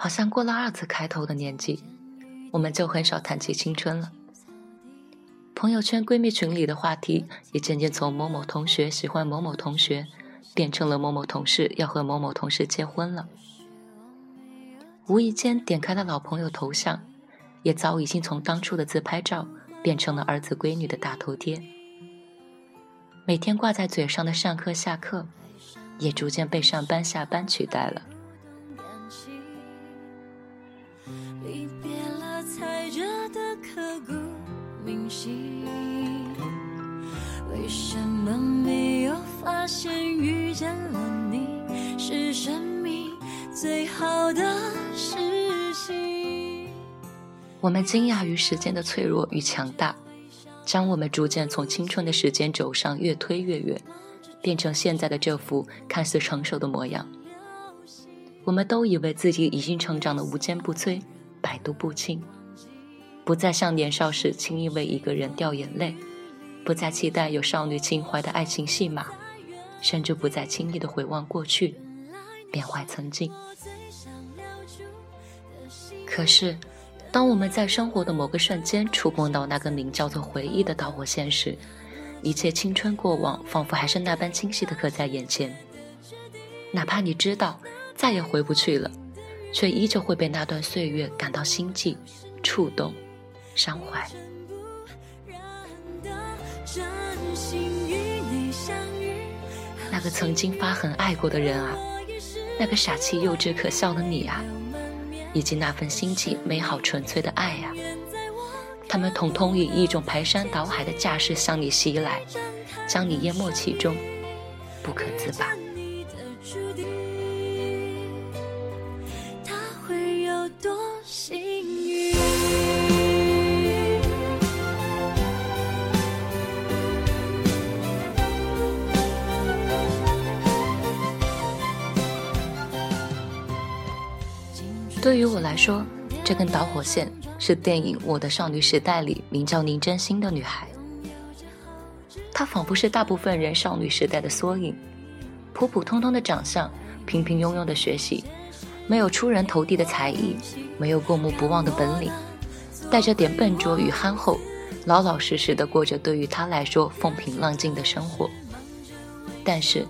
好像过了二字开头的年纪，我们就很少谈起青春了。朋友圈闺蜜群里的话题也渐渐从某某同学喜欢某某同学，变成了某某同事要和某某同事结婚了。无意间点开了老朋友头像，也早已经从当初的自拍照变成了儿子闺女的大头贴。每天挂在嘴上的上课下课，也逐渐被上班下班取代了。什么没有发现遇见了你是生命最好的事情？我们惊讶于时间的脆弱与强大，将我们逐渐从青春的时间轴上越推越远，变成现在的这副看似成熟的模样。我们都以为自己已经成长的无坚不摧，百毒不侵，不再像年少时轻易为一个人掉眼泪。不再期待有少女情怀的爱情戏码，甚至不再轻易的回望过去，缅怀曾经。可是，当我们在生活的某个瞬间触碰到那个名叫做回忆的导火线时，一切青春过往仿佛还是那般清晰的刻在眼前。哪怕你知道再也回不去了，却依旧会被那段岁月感到心悸、触动、伤怀。那个曾经发狠爱过的人啊，那个傻气幼稚可笑的你啊，以及那份心情美好纯粹的爱呀，他们统统以一种排山倒海的架势向你袭来，将你淹没其中，不可自拔。对于我来说，这根导火线是电影《我的少女时代》里名叫宁真心的女孩。她仿佛是大部分人少女时代的缩影，普普通通的长相，平平庸庸的学习，没有出人头地的才艺，没有过目不忘的本领，带着点笨拙与憨厚，老老实实的过着对于她来说风平浪静的生活。但是，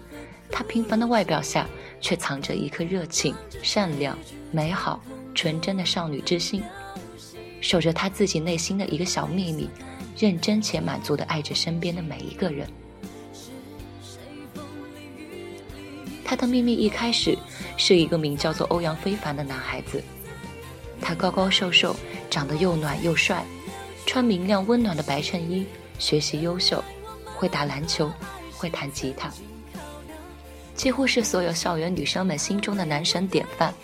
她平凡的外表下。却藏着一颗热情、善良、美好、纯真的少女之心，守着她自己内心的一个小秘密，认真且满足地爱着身边的每一个人。她的秘密一开始是一个名叫做欧阳非凡的男孩子，他高高瘦瘦，长得又暖又帅，穿明亮温暖的白衬衣，学习优秀，会打篮球，会弹吉他。几乎是所有校园女生们心中的男神典范。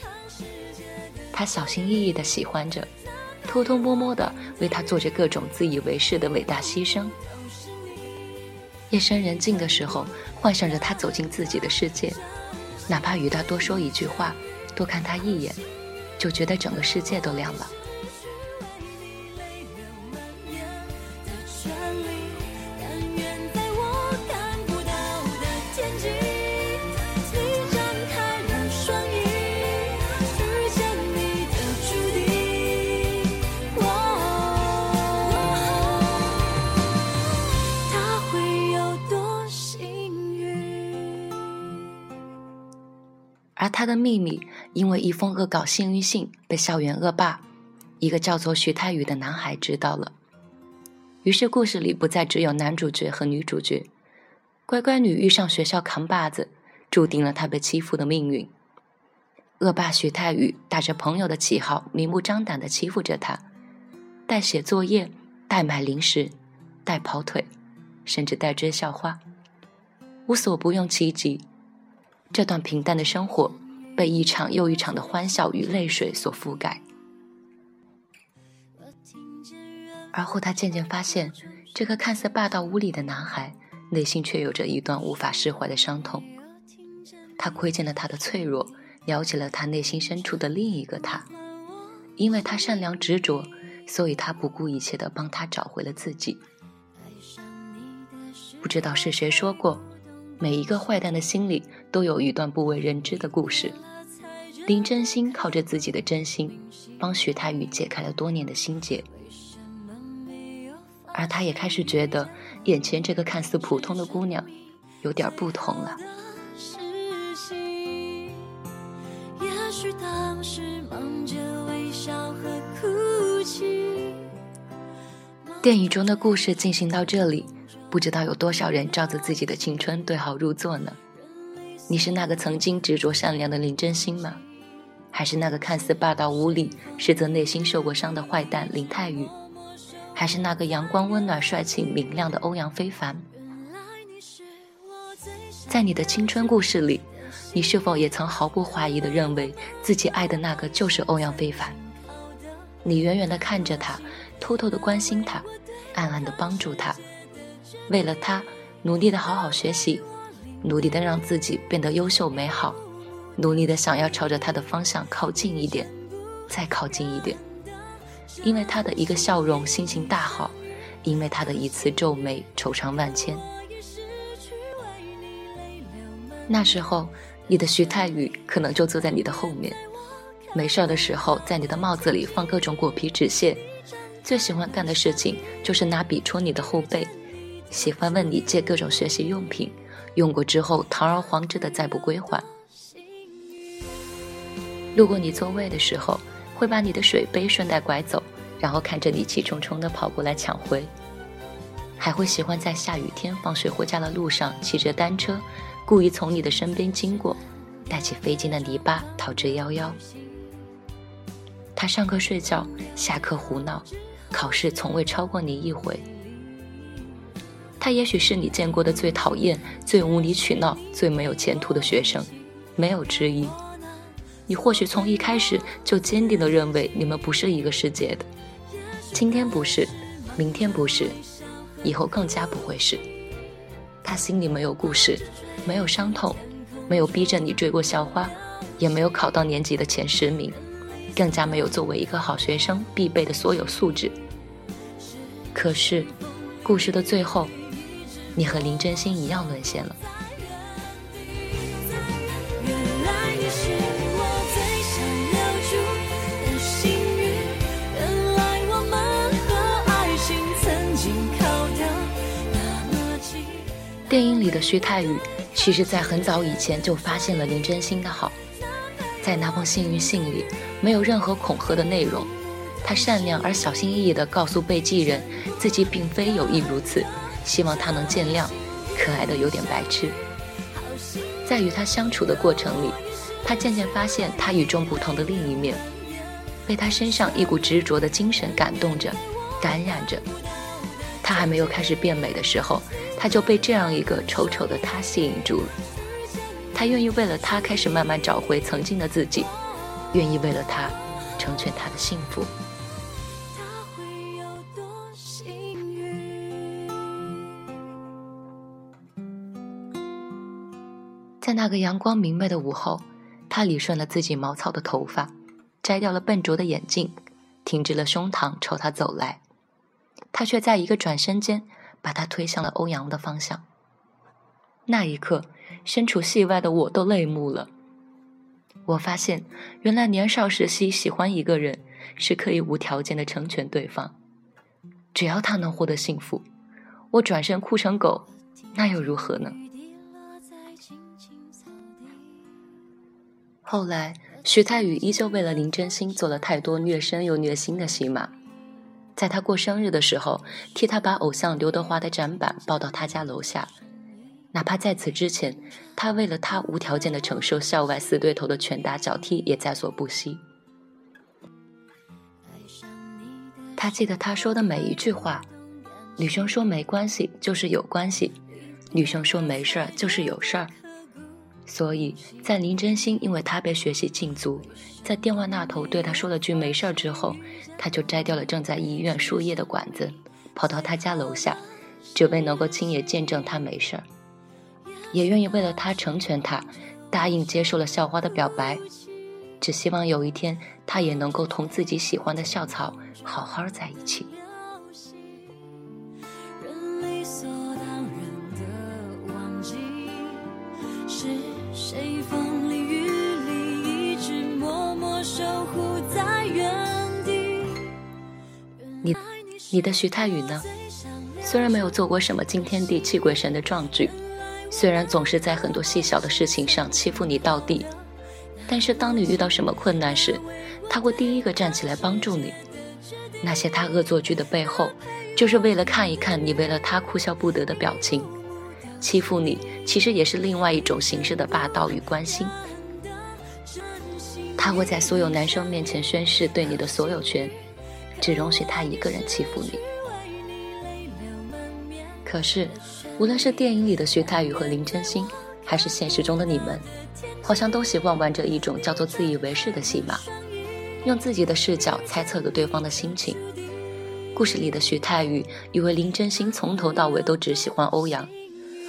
他小心翼翼地喜欢着，偷偷摸摸地为他做着各种自以为是的伟大牺牲。夜深人静的时候，幻想着他走进自己的世界，哪怕与他多说一句话，多看他一眼，就觉得整个世界都亮了。他的秘密，因为一封恶搞幸运信被校园恶霸，一个叫做徐太宇的男孩知道了。于是故事里不再只有男主角和女主角，乖乖女遇上学校扛把子，注定了她被欺负的命运。恶霸徐太宇打着朋友的旗号，明目张胆地欺负着她，代写作业，代买零食，代跑腿，甚至代追校花，无所不用其极。这段平淡的生活被一场又一场的欢笑与泪水所覆盖，而后他渐渐发现，这个看似霸道无理的男孩内心却有着一段无法释怀的伤痛。他窥见了他的脆弱，了解了他内心深处的另一个他。因为他善良执着，所以他不顾一切的帮他找回了自己。不知道是谁说过。每一个坏蛋的心里都有一段不为人知的故事，林真心靠着自己的真心，帮徐太宇解开了多年的心结，而他也开始觉得眼前这个看似普通的姑娘有点不同了。电影中的故事进行到这里，不知道有多少人照着自己的青春对号入座呢？你是那个曾经执着善良的林真心吗？还是那个看似霸道无理，实则内心受过伤的坏蛋林泰宇？还是那个阳光温暖、帅气明亮的欧阳非凡？在你的青春故事里，你是否也曾毫不怀疑地认为自己爱的那个就是欧阳非凡？你远远地看着他，偷偷地关心他，暗暗地帮助他，为了他努力地好好学习，努力的让自己变得优秀美好。努力的想要朝着他的方向靠近一点，再靠近一点，因为他的一个笑容，心情大好；因为他的一次皱眉，惆怅万千。那时候，你的徐太宇可能就坐在你的后面，没事的时候，在你的帽子里放各种果皮纸屑，最喜欢干的事情就是拿笔戳你的后背，喜欢问你借各种学习用品，用过之后堂而皇之的再不归还。路过你座位的时候，会把你的水杯顺带拐走，然后看着你气冲冲地跑过来抢回。还会喜欢在下雨天放学回家的路上骑着单车，故意从你的身边经过，带起飞溅的泥巴逃之夭夭。他上课睡觉，下课胡闹，考试从未超过你一回。他也许是你见过的最讨厌、最无理取闹、最没有前途的学生，没有之一。你或许从一开始就坚定地认为你们不是一个世界的，今天不是，明天不是，以后更加不会是。他心里没有故事，没有伤痛，没有逼着你追过校花，也没有考到年级的前十名，更加没有作为一个好学生必备的所有素质。可是，故事的最后，你和林真心一样沦陷了。电影里的徐太宇，其实在很早以前就发现了林真心的好。在那封幸运信里，没有任何恐吓的内容，他善良而小心翼翼地告诉被寄人，自己并非有意如此，希望他能见谅，可爱的有点白痴。在与他相处的过程里，他渐渐发现他与众不同的另一面，被他身上一股执着的精神感动着，感染着。他还没有开始变美的时候。他就被这样一个丑丑的他吸引住了，他愿意为了他开始慢慢找回曾经的自己，愿意为了他成全他的幸福。在那个阳光明媚的午后，他理顺了自己毛糙的头发，摘掉了笨拙的眼镜，挺直了胸膛朝他走来，他却在一个转身间。把他推向了欧阳的方向。那一刻，身处戏外的我都泪目了。我发现，原来年少时期喜欢一个人，是可以无条件的成全对方，只要他能获得幸福，我转身哭成狗，那又如何呢？后来，徐太宇依旧为了林真心做了太多虐身又虐心的戏码。在他过生日的时候，替他把偶像刘德华的展板抱到他家楼下，哪怕在此之前，他为了他无条件的承受校外死对头的拳打脚踢也在所不惜。他记得他说的每一句话：女生说没关系就是有关系，女生说没事儿就是有事儿。所以在林真心因为他被学习禁足，在电话那头对他说了句没事儿之后，他就摘掉了正在医院输液的管子，跑到他家楼下，只为能够亲眼见证他没事儿，也愿意为了他成全他，答应接受了校花的表白，只希望有一天他也能够同自己喜欢的校草好好在一起。你的徐太宇呢？虽然没有做过什么惊天地泣鬼神的壮举，虽然总是在很多细小的事情上欺负你到底，但是当你遇到什么困难时，他会第一个站起来帮助你。那些他恶作剧的背后，就是为了看一看你为了他哭笑不得的表情。欺负你，其实也是另外一种形式的霸道与关心。他会在所有男生面前宣誓对你的所有权，只容许他一个人欺负你。可是，无论是电影里的徐太宇和林真心，还是现实中的你们，好像都喜欢玩着一种叫做自以为是的戏码，用自己的视角猜测着对方的心情。故事里的徐太宇以为林真心从头到尾都只喜欢欧阳，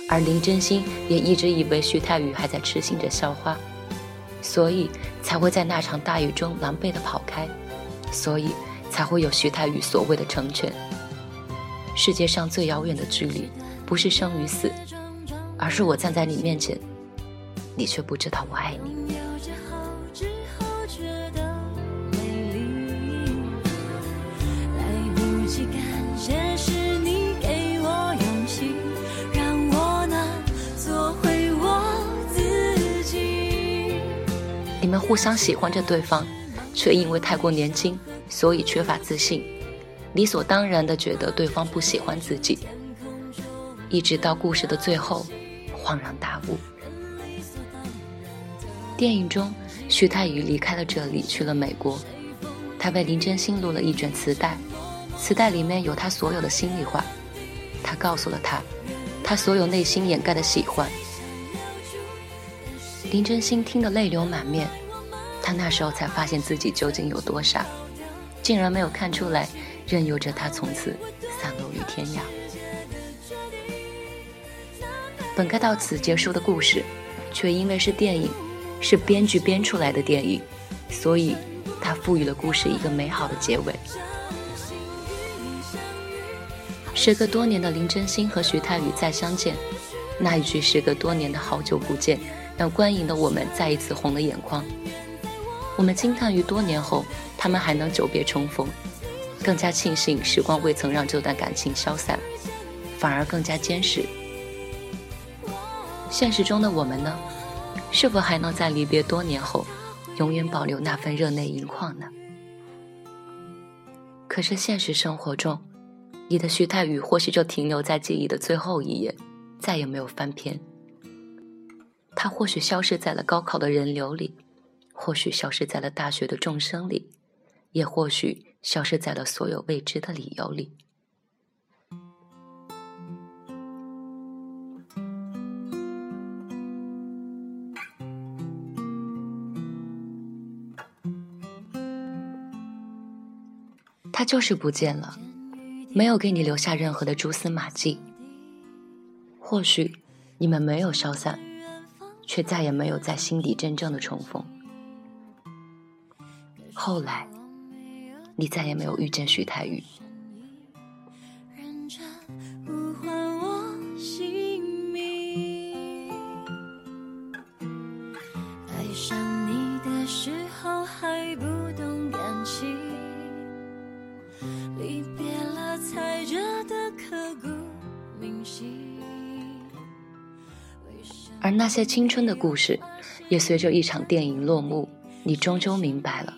而林真心也一直以为徐太宇还在痴心着校花，所以才会在那场大雨中狼狈的跑开，所以才会有徐太宇所谓的成全。世界上最遥远的距离，不是生与死，而是我站在你面前，你却不知道我爱你。你们互相喜欢着对方，却因为太过年轻，所以缺乏自信。理所当然地觉得对方不喜欢自己，一直到故事的最后，恍然大悟。电影中，徐太宇离开了这里，去了美国。他为林真心录了一卷磁带，磁带里面有他所有的心里话。他告诉了他，他所有内心掩盖的喜欢。林真心听得泪流满面，他那时候才发现自己究竟有多傻，竟然没有看出来。任由着他从此散落于天涯。本该到此结束的故事，却因为是电影，是编剧编出来的电影，所以他赋予了故事一个美好的结尾。时隔多年的林真心和徐太宇再相见，那一句“时隔多年的好久不见”，让观影的我们再一次红了眼眶。我们惊叹于多年后，他们还能久别重逢。更加庆幸时光未曾让这段感情消散，反而更加坚实。现实中的我们呢？是否还能在离别多年后，永远保留那份热泪盈眶呢？可是现实生活中，你的徐太宇或许就停留在记忆的最后一页，再也没有翻篇。他或许消失在了高考的人流里，或许消失在了大学的众生里，也或许……消失在了所有未知的理由里。他就是不见了，没有给你留下任何的蛛丝马迹。或许你们没有消散，却再也没有在心底真正的重逢。后来。你再也没有遇见徐太宇。而那些青春的故事，也随着一场电影落幕，你终究明白了。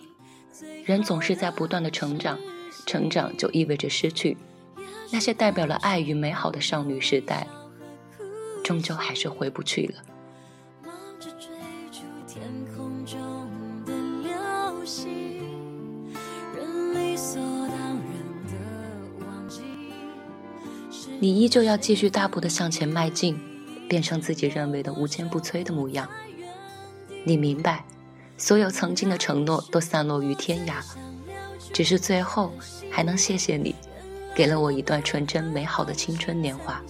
人总是在不断的成长，成长就意味着失去。那些代表了爱与美好的少女时代，终究还是回不去了。你依旧要继续大步的向前迈进，变成自己认为的无坚不摧的模样。你明白。所有曾经的承诺都散落于天涯，只是最后还能谢谢你，给了我一段纯真美好的青春年华，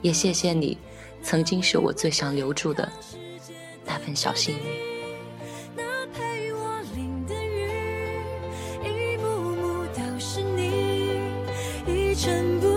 也谢谢你，曾经是我最想留住的那份小幸运。去为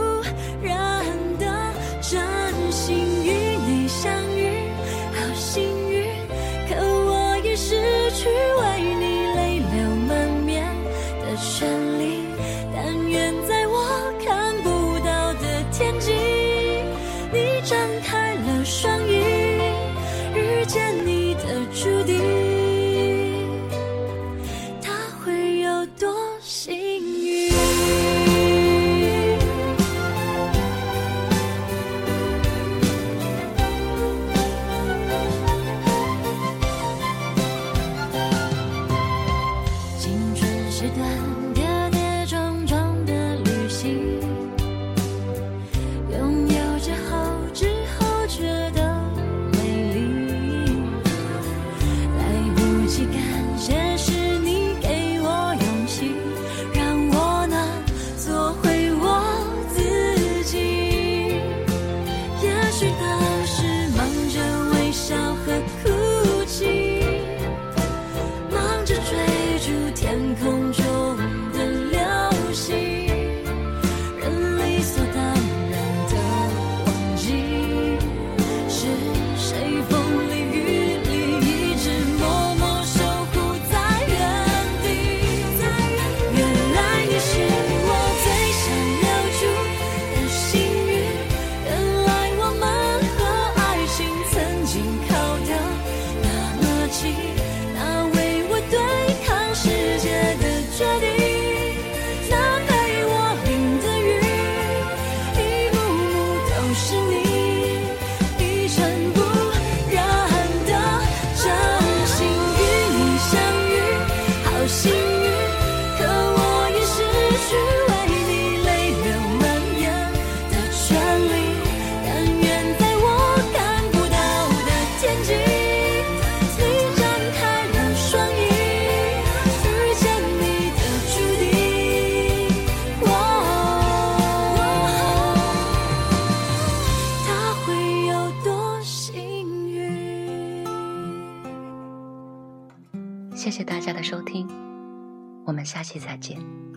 期再见。